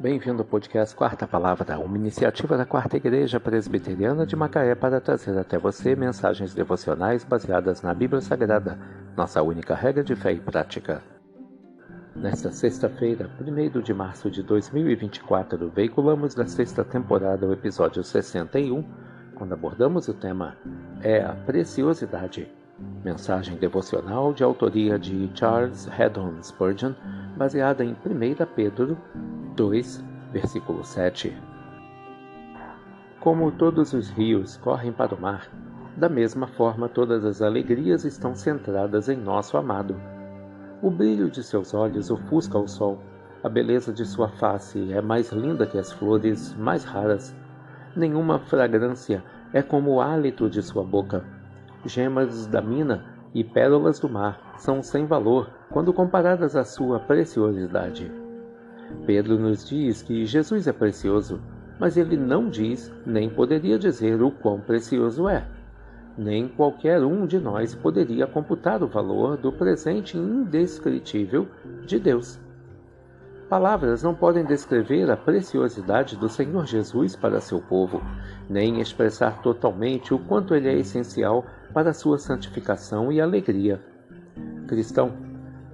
Bem-vindo ao podcast Quarta Palavra, uma iniciativa da Quarta Igreja Presbiteriana de Macaé para trazer até você mensagens devocionais baseadas na Bíblia Sagrada, nossa única regra de fé e prática. Nesta sexta-feira, 1 de março de 2024, veiculamos da sexta temporada o episódio 61, quando abordamos o tema É a Preciosidade. Mensagem devocional de autoria de Charles Haddon Spurgeon, baseada em 1 Pedro 2, versículo 7. Como todos os rios correm para o mar, da mesma forma todas as alegrias estão centradas em nosso amado. O brilho de seus olhos ofusca o sol, a beleza de sua face é mais linda que as flores mais raras. Nenhuma fragrância é como o hálito de sua boca. Gemas da mina e pérolas do mar são sem valor quando comparadas à sua preciosidade. Pedro nos diz que Jesus é precioso, mas ele não diz nem poderia dizer o quão precioso é. Nem qualquer um de nós poderia computar o valor do presente indescritível de Deus. Palavras não podem descrever a preciosidade do Senhor Jesus para seu povo, nem expressar totalmente o quanto ele é essencial para sua santificação e alegria. Cristão,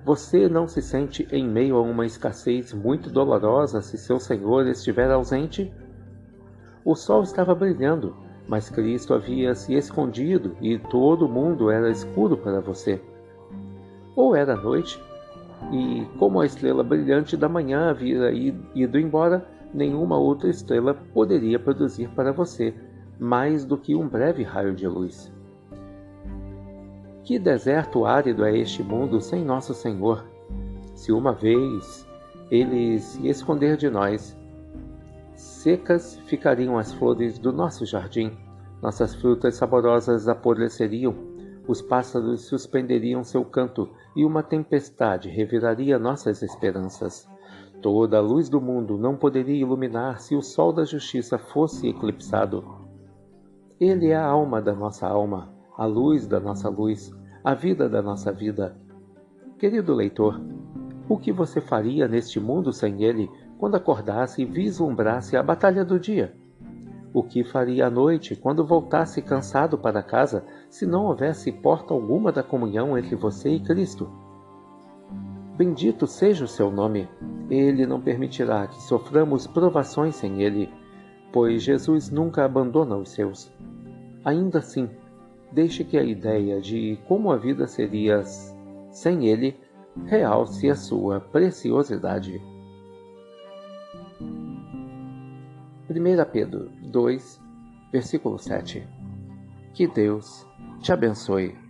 você não se sente em meio a uma escassez muito dolorosa se seu Senhor estiver ausente? O sol estava brilhando, mas Cristo havia se escondido e todo o mundo era escuro para você. Ou era noite, e como a estrela brilhante da manhã havia ido embora, nenhuma outra estrela poderia produzir para você mais do que um breve raio de luz. Que deserto árido é este mundo sem nosso Senhor? Se uma vez ele se esconder de nós, secas ficariam as flores do nosso jardim, nossas frutas saborosas apodreceriam, os pássaros suspenderiam seu canto e uma tempestade reviraria nossas esperanças. Toda a luz do mundo não poderia iluminar se o sol da justiça fosse eclipsado. Ele é a alma da nossa alma, a luz da nossa luz, a vida da nossa vida. Querido leitor, o que você faria neste mundo sem ele quando acordasse e vislumbrasse a batalha do dia? O que faria à noite quando voltasse cansado para casa se não houvesse porta alguma da comunhão entre você e Cristo? Bendito seja o seu nome. Ele não permitirá que soframos provações sem ele, pois Jesus nunca abandona os seus. Ainda assim, deixe que a ideia de como a vida seria sem ele realce a sua preciosidade. 1 Pedro 2, versículo 7 Que Deus te abençoe.